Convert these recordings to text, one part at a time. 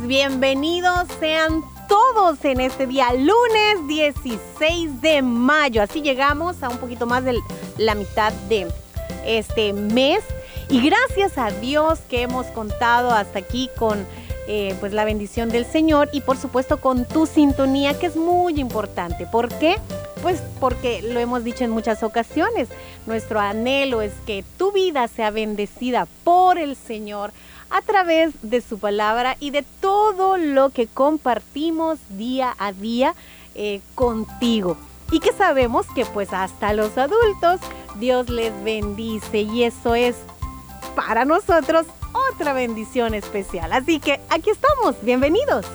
Diferentes. Bienvenidos sean todos en este día, lunes 16 de mayo. Así llegamos a un poquito más de la mitad de este mes. Y gracias a Dios que hemos contado hasta aquí con eh, pues la bendición del Señor y por supuesto con tu sintonía que es muy importante. ¿Por qué? Pues porque lo hemos dicho en muchas ocasiones. Nuestro anhelo es que tu vida sea bendecida por el Señor a través de su palabra y de todo lo que compartimos día a día eh, contigo. Y que sabemos que pues hasta los adultos Dios les bendice y eso es para nosotros otra bendición especial. Así que aquí estamos, bienvenidos.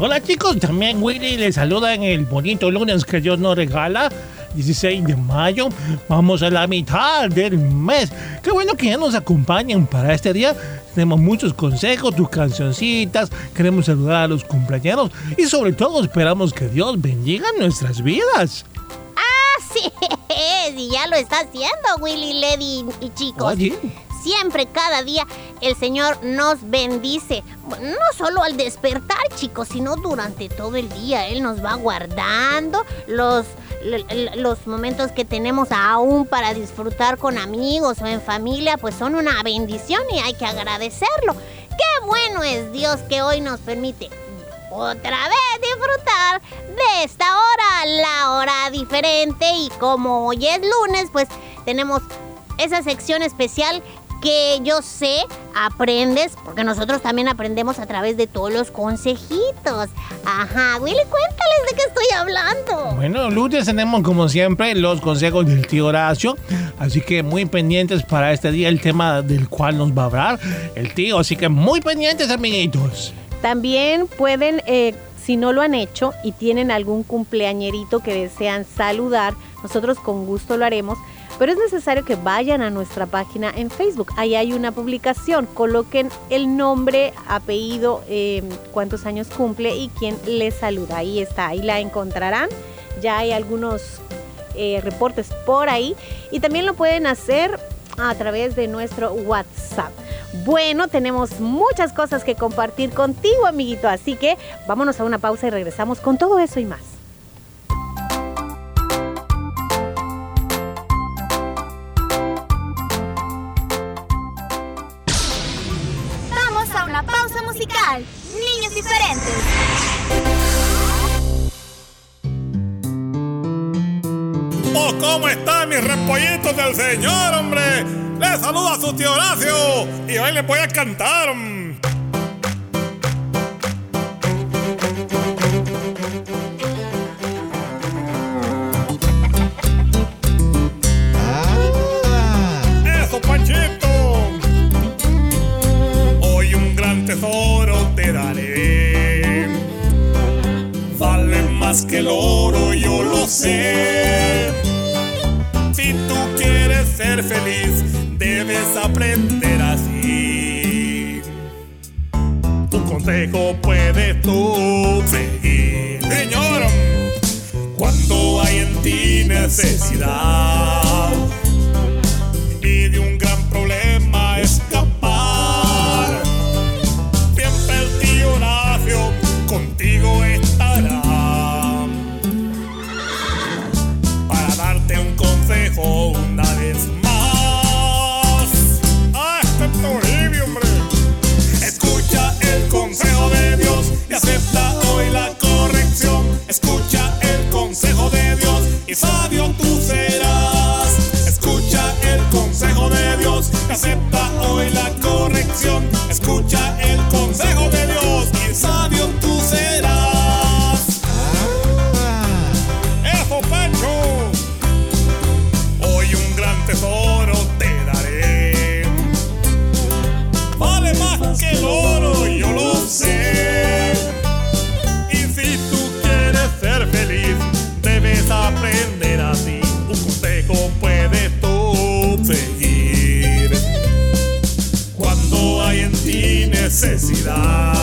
Hola chicos, también Willy les saluda en el bonito lunes que Dios nos regala. 16 de mayo, vamos a la mitad del mes. Qué bueno que ya nos acompañan para este día. Tenemos muchos consejos, tus cancioncitas, queremos saludar a los cumpleaños y sobre todo esperamos que Dios bendiga nuestras vidas. Sí, y ya lo está haciendo Willy, Lady y chicos. Oye, Siempre, cada día, el Señor nos bendice. No solo al despertar, chicos, sino durante todo el día. Él nos va guardando los, los momentos que tenemos aún para disfrutar con amigos o en familia, pues son una bendición y hay que agradecerlo. Qué bueno es Dios que hoy nos permite otra vez disfrutar de esta hora, la hora diferente. Y como hoy es lunes, pues tenemos esa sección especial que yo sé aprendes, porque nosotros también aprendemos a través de todos los consejitos. Ajá, Willy, cuéntales de qué estoy hablando. bueno, lunes tenemos como siempre los consejos del tío Horacio, así que muy pendientes para este día el tema del cual nos va a hablar el tío, así que muy pendientes amiguitos. También pueden, eh, si no lo han hecho y tienen algún cumpleañerito que desean saludar, nosotros con gusto lo haremos. Pero es necesario que vayan a nuestra página en Facebook. Ahí hay una publicación. Coloquen el nombre, apellido, eh, cuántos años cumple y quién les saluda. Ahí está, ahí la encontrarán. Ya hay algunos eh, reportes por ahí. Y también lo pueden hacer a través de nuestro WhatsApp. Bueno, tenemos muchas cosas que compartir contigo, amiguito. Así que vámonos a una pausa y regresamos con todo eso y más. ¿cómo están mis repollitos del Señor, hombre? Les saluda a su tío Horacio y hoy les voy a cantar. Eso, Panchito. Hoy un gran tesoro te daré. Vale más que el oro, yo lo sé. Ser feliz, debes aprender así. Tu consejo puedes tú seguir, Señor. Cuando hay en ti necesidad necesidad,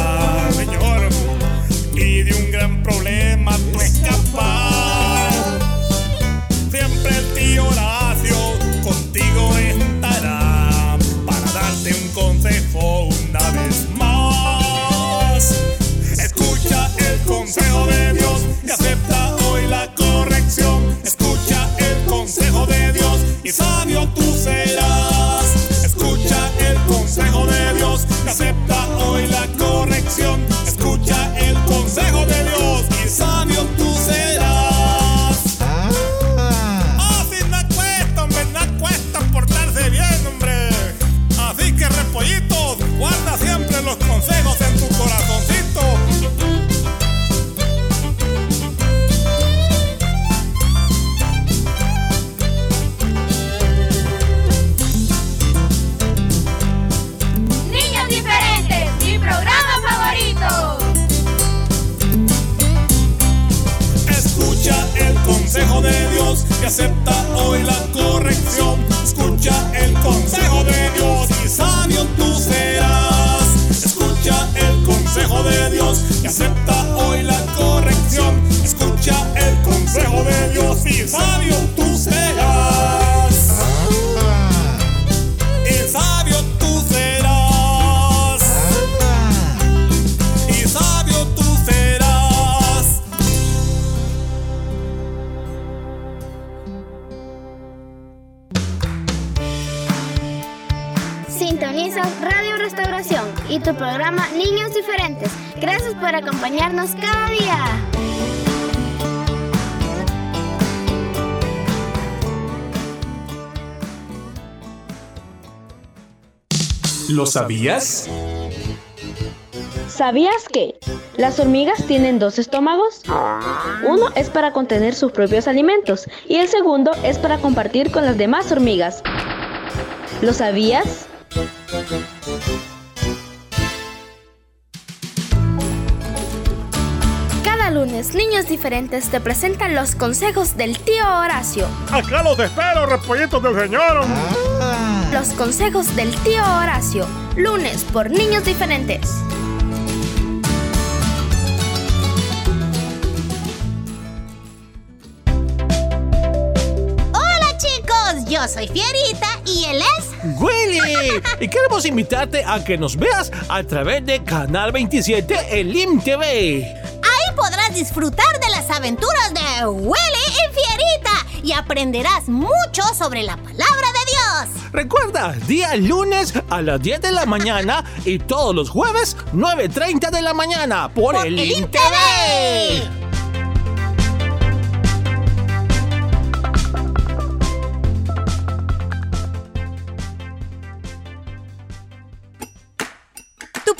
¿Lo sabías? ¿Sabías que las hormigas tienen dos estómagos? Uno es para contener sus propios alimentos y el segundo es para compartir con las demás hormigas. ¿Lo sabías? Lunes, Niños Diferentes te presentan los consejos del tío Horacio. Acá los espero, repollitos del señor. Los consejos del tío Horacio. Lunes por Niños Diferentes. Hola chicos, yo soy Fierita y él es... Willy, y queremos invitarte a que nos veas a través de Canal 27 el IM TV. Disfrutar de las aventuras de Willy y Fierita y aprenderás mucho sobre la palabra de Dios. Recuerda, día lunes a las 10 de la mañana y todos los jueves 9.30 de la mañana por, el TV.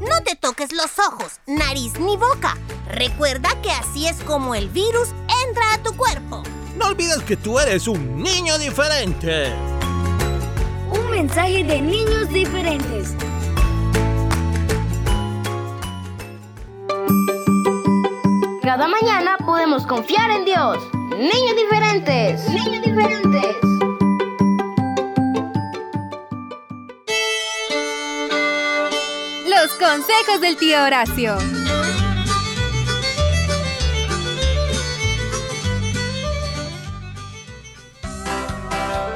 No te toques los ojos, nariz ni boca. Recuerda que así es como el virus entra a tu cuerpo. No olvides que tú eres un niño diferente. Un mensaje de niños diferentes. Cada mañana podemos confiar en Dios. Niños diferentes. Niños diferentes. Consejos del tío Horacio.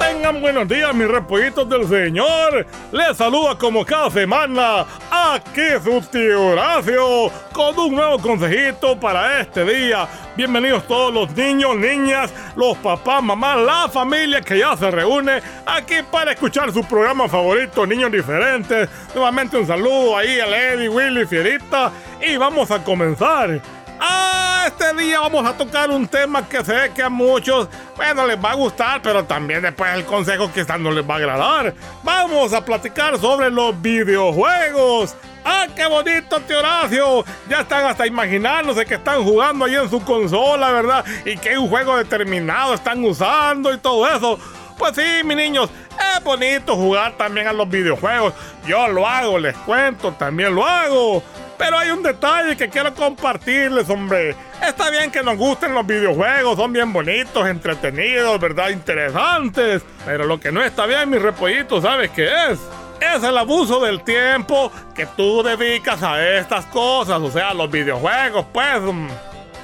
Tengan buenos días, mis repollitos del Señor. Les saluda como cada semana aquí su tío Horacio con un nuevo consejito para este día. Bienvenidos todos los niños, niñas, los papás, mamás, la familia que ya se reúne aquí para escuchar su programa favorito, Niños Diferentes. Nuevamente un saludo ahí a Lady, Willy, Fierita y vamos a comenzar. Este día vamos a tocar un tema que sé que a muchos, bueno, les va a gustar, pero también después el consejo quizás no les va a agradar. Vamos a platicar sobre los videojuegos. ¡Ah, qué bonito, tío! Ya están hasta imaginándose que están jugando ahí en su consola, ¿verdad? Y que un juego determinado están usando y todo eso. Pues sí, mis niños, es bonito jugar también a los videojuegos. Yo lo hago, les cuento, también lo hago. Pero hay un detalle que quiero compartirles, hombre. Está bien que nos gusten los videojuegos, son bien bonitos, entretenidos, ¿verdad? Interesantes. Pero lo que no está bien, mis repollitos, ¿sabes qué es? Es el abuso del tiempo que tú dedicas a estas cosas, o sea, los videojuegos, pues.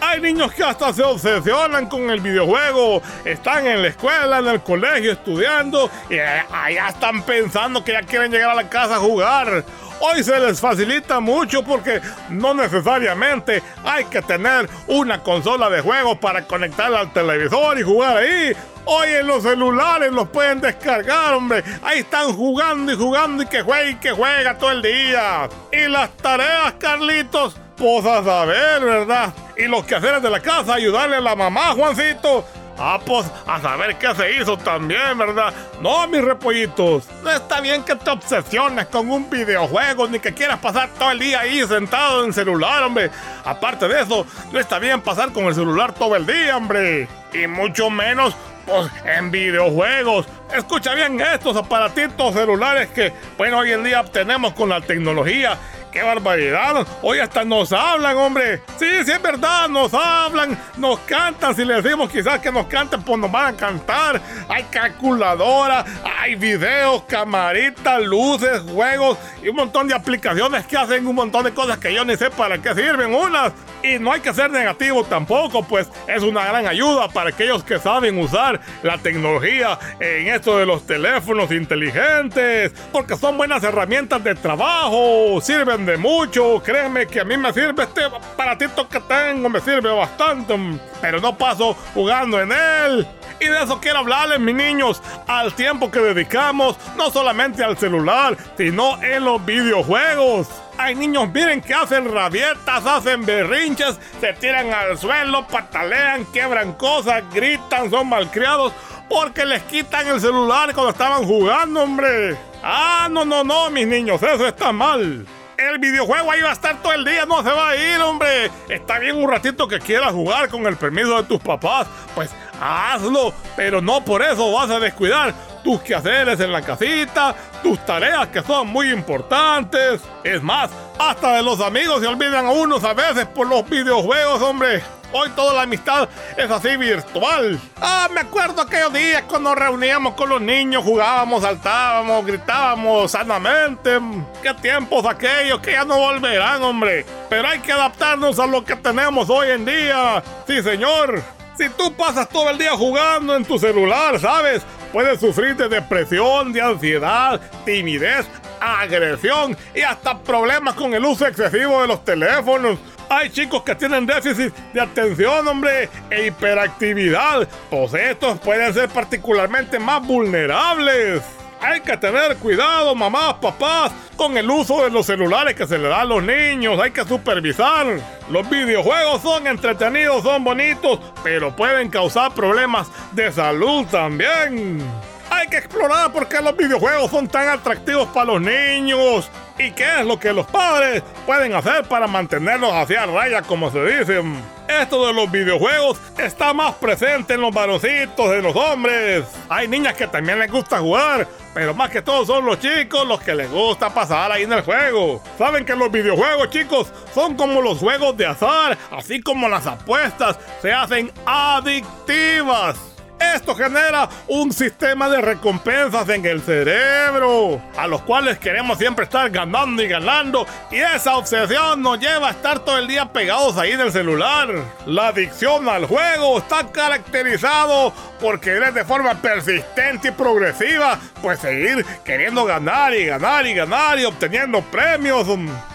Hay niños que hasta se obsesionan con el videojuego, están en la escuela, en el colegio estudiando y allá están pensando que ya quieren llegar a la casa a jugar. Hoy se les facilita mucho porque no necesariamente hay que tener una consola de juegos para conectarla al televisor y jugar ahí. Hoy en los celulares los pueden descargar, hombre. Ahí están jugando y jugando y que juega y que juega todo el día. Y las tareas, Carlitos, pues a saber, ¿verdad? Y los quehaceres de la casa, ayudarle a la mamá, Juancito. Ah, pues a saber qué se hizo también, ¿verdad? No, mis repollitos. No está bien que te obsesiones con un videojuego ni que quieras pasar todo el día ahí sentado en el celular, hombre. Aparte de eso, no está bien pasar con el celular todo el día, hombre. Y mucho menos pues, en videojuegos. Escucha bien estos aparatitos celulares que, bueno, hoy en día tenemos con la tecnología ¡Qué barbaridad! Hoy hasta nos hablan, hombre. Sí, sí, es verdad, nos hablan, nos cantan. Si les decimos quizás que nos canten, pues nos van a cantar. Hay calculadora, hay videos, camaritas, luces, juegos y un montón de aplicaciones que hacen un montón de cosas que yo ni sé para qué sirven unas. Y no hay que ser negativo tampoco, pues es una gran ayuda para aquellos que saben usar la tecnología en esto de los teléfonos inteligentes, porque son buenas herramientas de trabajo, sirven de mucho. Créeme que a mí me sirve este aparatito que tengo, me sirve bastante, pero no paso jugando en él. Y de eso quiero hablarles, mis niños, al tiempo que dedicamos, no solamente al celular, sino en los videojuegos. Hay niños, miren que hacen rabietas, hacen berrinches, se tiran al suelo, patalean, quiebran cosas, gritan, son malcriados porque les quitan el celular cuando estaban jugando, hombre. Ah, no, no, no, mis niños, eso está mal. El videojuego ahí va a estar todo el día, no se va a ir, hombre. Está bien un ratito que quieras jugar con el permiso de tus papás. Pues hazlo, pero no por eso vas a descuidar tus quehaceres en la casita, tus tareas que son muy importantes. Es más, hasta de los amigos se olvidan a unos a veces por los videojuegos, hombre. Hoy toda la amistad es así virtual. Ah, me acuerdo aquellos días cuando reuníamos con los niños, jugábamos, saltábamos, gritábamos sanamente. Qué tiempos aquellos que ya no volverán, hombre. Pero hay que adaptarnos a lo que tenemos hoy en día. Sí, señor. Si tú pasas todo el día jugando en tu celular, ¿sabes? Puedes sufrir de depresión, de ansiedad, timidez, agresión y hasta problemas con el uso excesivo de los teléfonos. Hay chicos que tienen déficit de atención, hombre, e hiperactividad. Pues estos pueden ser particularmente más vulnerables. Hay que tener cuidado, mamás, papás, con el uso de los celulares que se le da a los niños. Hay que supervisar. Los videojuegos son entretenidos, son bonitos, pero pueden causar problemas de salud también. Hay que explorar por qué los videojuegos son tan atractivos para los niños y qué es lo que los padres pueden hacer para mantenerlos hacia raya, como se dicen. Esto de los videojuegos está más presente en los varoncitos de los hombres. Hay niñas que también les gusta jugar, pero más que todo son los chicos los que les gusta pasar ahí en el juego. Saben que los videojuegos, chicos, son como los juegos de azar, así como las apuestas se hacen adictivas. Esto genera un sistema de recompensas en el cerebro, a los cuales queremos siempre estar ganando y ganando, y esa obsesión nos lleva a estar todo el día pegados ahí en el celular. La adicción al juego está caracterizado por querer de forma persistente y progresiva, pues seguir queriendo ganar y ganar y ganar y obteniendo premios.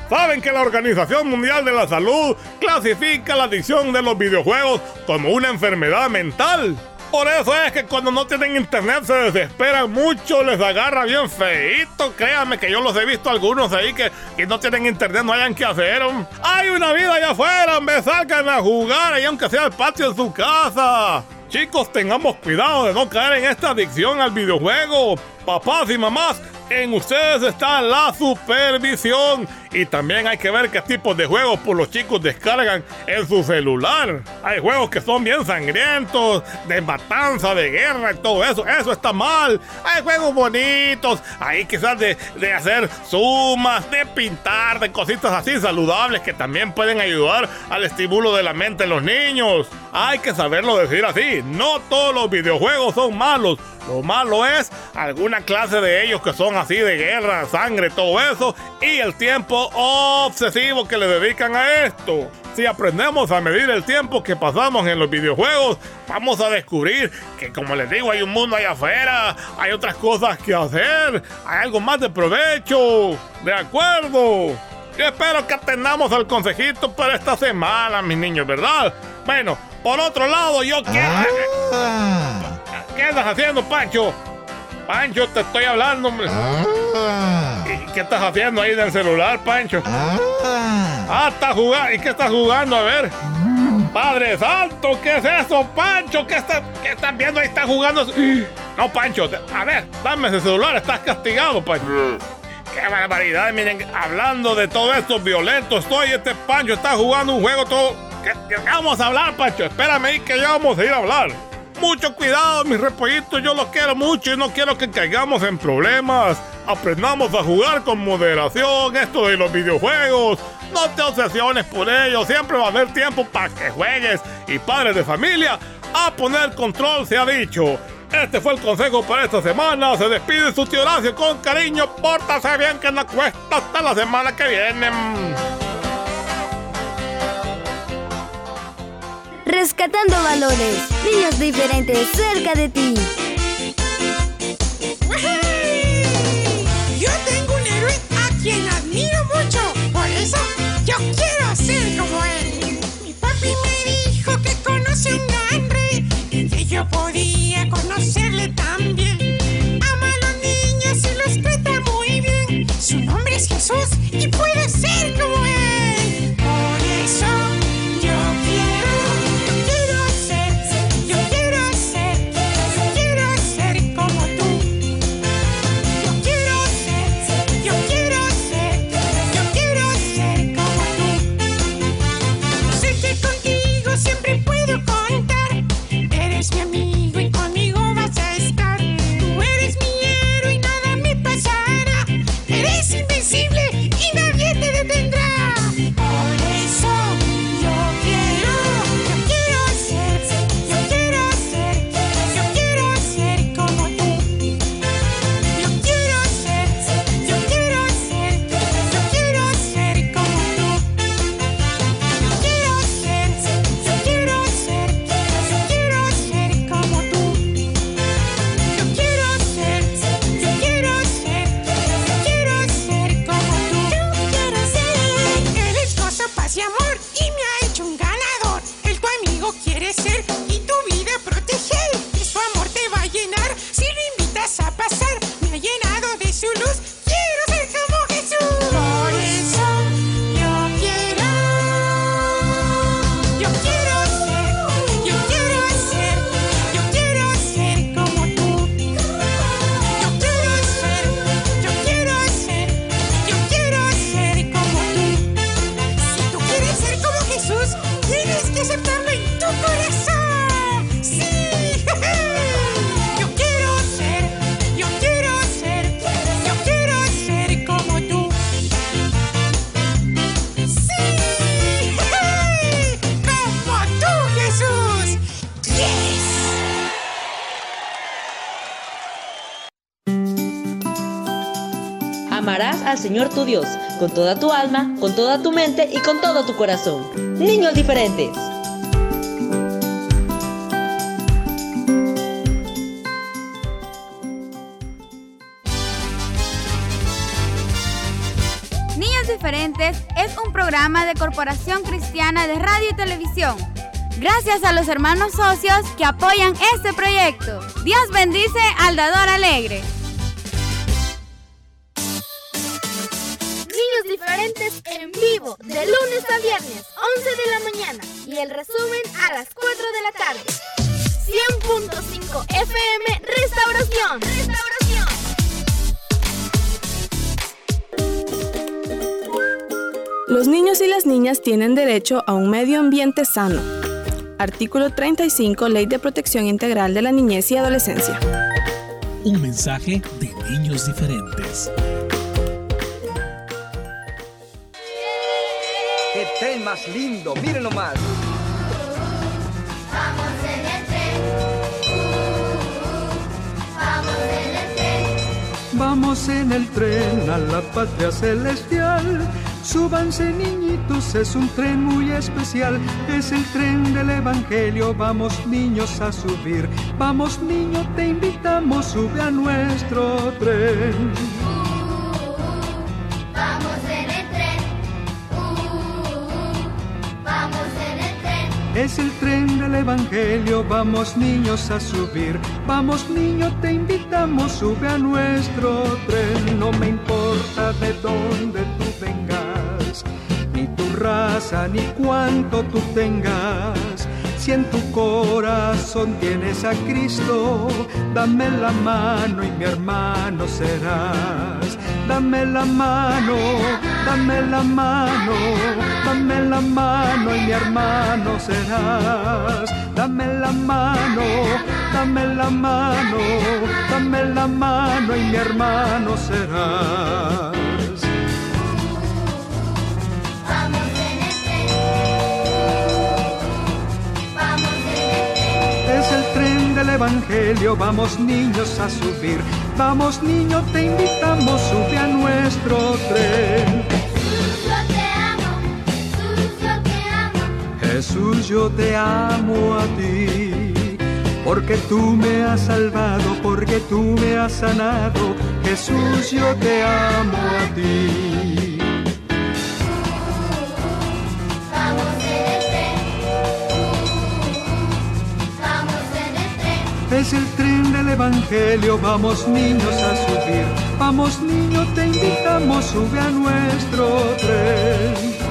Saben que la Organización Mundial de la Salud clasifica la adicción de los videojuegos como una enfermedad mental. Por eso es que cuando no tienen internet se desesperan mucho, les agarra bien feito. Créanme que yo los he visto algunos ahí que, que no tienen internet, no hayan que hacer. Hay una vida allá afuera, me salgan a jugar ahí aunque sea el patio de su casa. Chicos, tengamos cuidado de no caer en esta adicción al videojuego. Papás y mamás, en ustedes está la supervisión. Y también hay que ver qué tipos de juegos por los chicos descargan en su celular. Hay juegos que son bien sangrientos, de matanza, de guerra y todo eso. Eso está mal. Hay juegos bonitos, ahí quizás de, de hacer sumas, de pintar, de cositas así saludables que también pueden ayudar al estímulo de la mente de los niños. Hay que saberlo decir así. No todos los videojuegos son malos. Lo malo es alguna clase de ellos que son así de guerra, sangre, todo eso, y el tiempo obsesivo que le dedican a esto. Si aprendemos a medir el tiempo que pasamos en los videojuegos, vamos a descubrir que, como les digo, hay un mundo allá afuera, hay otras cosas que hacer, hay algo más de provecho. ¿De acuerdo? Espero que atendamos al consejito para esta semana, mis niños, ¿verdad? Bueno, por otro lado, yo quiero... ¿Qué estás haciendo, Pancho? Pancho, te estoy hablando, hombre. ¿Y qué estás haciendo ahí en el celular, Pancho? Ah, está jugando. ¿Y qué estás jugando? A ver. Padre Santo, ¿qué es eso, Pancho? ¿Qué, está, qué estás viendo ahí? ¿Estás jugando? No, Pancho, a ver, dame ese celular, estás castigado, Pancho. Qué barbaridad, miren, hablando de todo esto violento estoy, este Pancho está jugando un juego todo... ¿Qué, qué vamos a hablar, Pancho? Espérame ahí que ya vamos a ir a hablar. Mucho cuidado, mis repollitos, yo los quiero mucho y no quiero que caigamos en problemas. Aprendamos a jugar con moderación esto de los videojuegos. No te obsesiones por ellos, siempre va a haber tiempo para que juegues. Y padres de familia, a poner control se ha dicho. Este fue el consejo para esta semana. Se despide su tío Horacio con cariño. Pórtase bien que no cuesta hasta la semana que viene. Rescatando valores. Niños diferentes cerca de ti. Yo tengo un héroe a quien admiro mucho. Por eso yo quiero ser como él. Mi papi me dijo que conoce un gran rey. Que yo podía conocerle al Señor tu Dios con toda tu alma, con toda tu mente y con todo tu corazón. Niños diferentes. Niños Diferentes es un programa de Corporación Cristiana de Radio y Televisión. Gracias a los hermanos socios que apoyan este proyecto. Dios bendice al dador alegre. En vivo, de lunes a viernes, 11 de la mañana. Y el resumen a las 4 de la tarde. 100.5 FM Restauración. Restauración. Los niños y las niñas tienen derecho a un medio ambiente sano. Artículo 35, Ley de Protección Integral de la Niñez y Adolescencia. Un mensaje de niños diferentes. Más lindo! ¡Mírenlo más! Vamos en el tren. Vamos en el tren. Vamos en el tren a la patria celestial. Súbanse niñitos, es un tren muy especial. Es el tren del Evangelio, vamos niños a subir. Vamos niño, te invitamos, sube a nuestro tren. Es el tren del Evangelio, vamos niños a subir. Vamos niño, te invitamos, sube a nuestro tren. No me importa de dónde tú vengas, ni tu raza, ni cuánto tú tengas. Si en tu corazón tienes a Cristo, dame la mano y mi hermano serás. Dame la mano, dame la mano, dame la mano y mi hermano serás. Dame la mano, dame la mano, dame la mano y mi hermano serás. Vamos en el tren. Vamos en el. Es el tren del Evangelio, vamos niños a subir. Vamos niño, te invitamos, sube a nuestro tren. Yo te amo. Yo te amo. Jesús, yo te amo a ti, porque tú me has salvado, porque tú me has sanado. Jesús, yo te amo a ti. Es el Evangelio, vamos niños a subir. Vamos niño, te invitamos, sube a nuestro tren.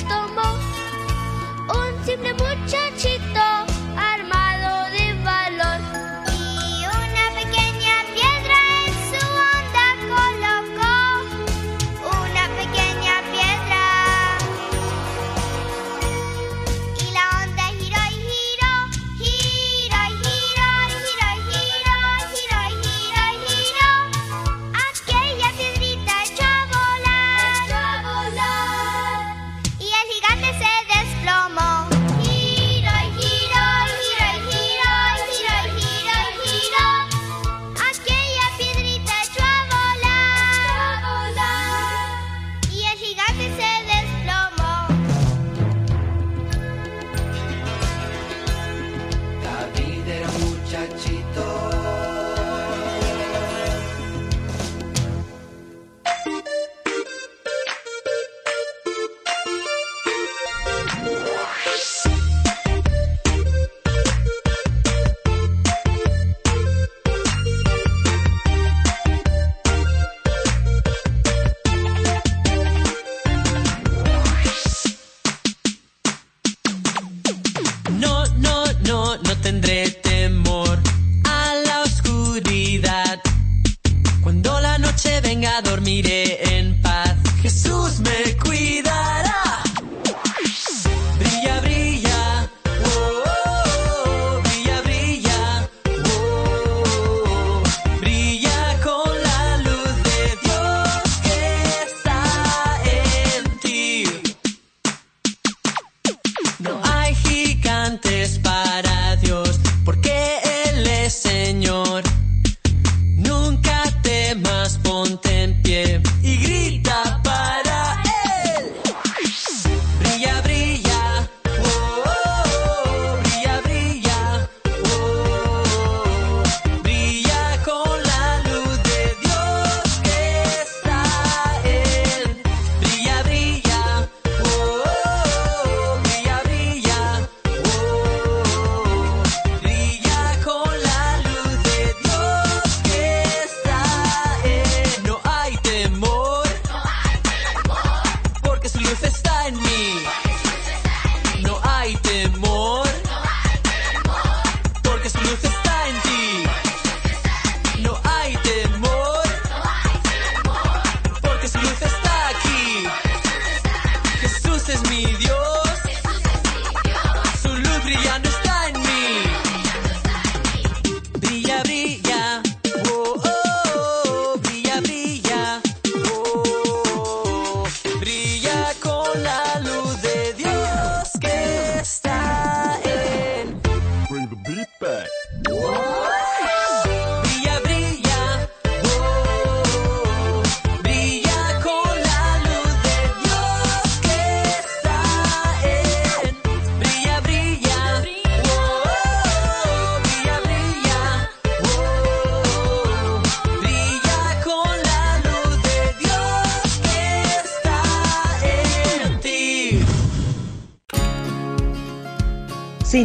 Cinco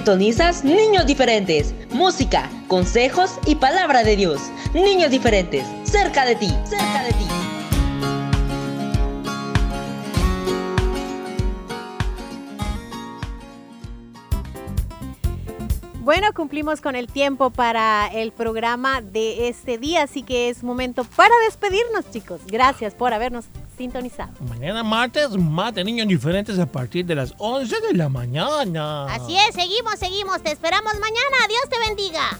Sintonizas Niños Diferentes. Música, consejos y palabra de Dios. Niños Diferentes. Cerca de ti. Cerca de ti. Bueno, cumplimos con el tiempo para el programa de este día, así que es momento para despedirnos, chicos. Gracias por habernos sintonizado. Mañana martes, más de niños diferentes a partir de las 11 de la mañana. Así es, seguimos, seguimos. Te esperamos mañana. Dios te bendiga.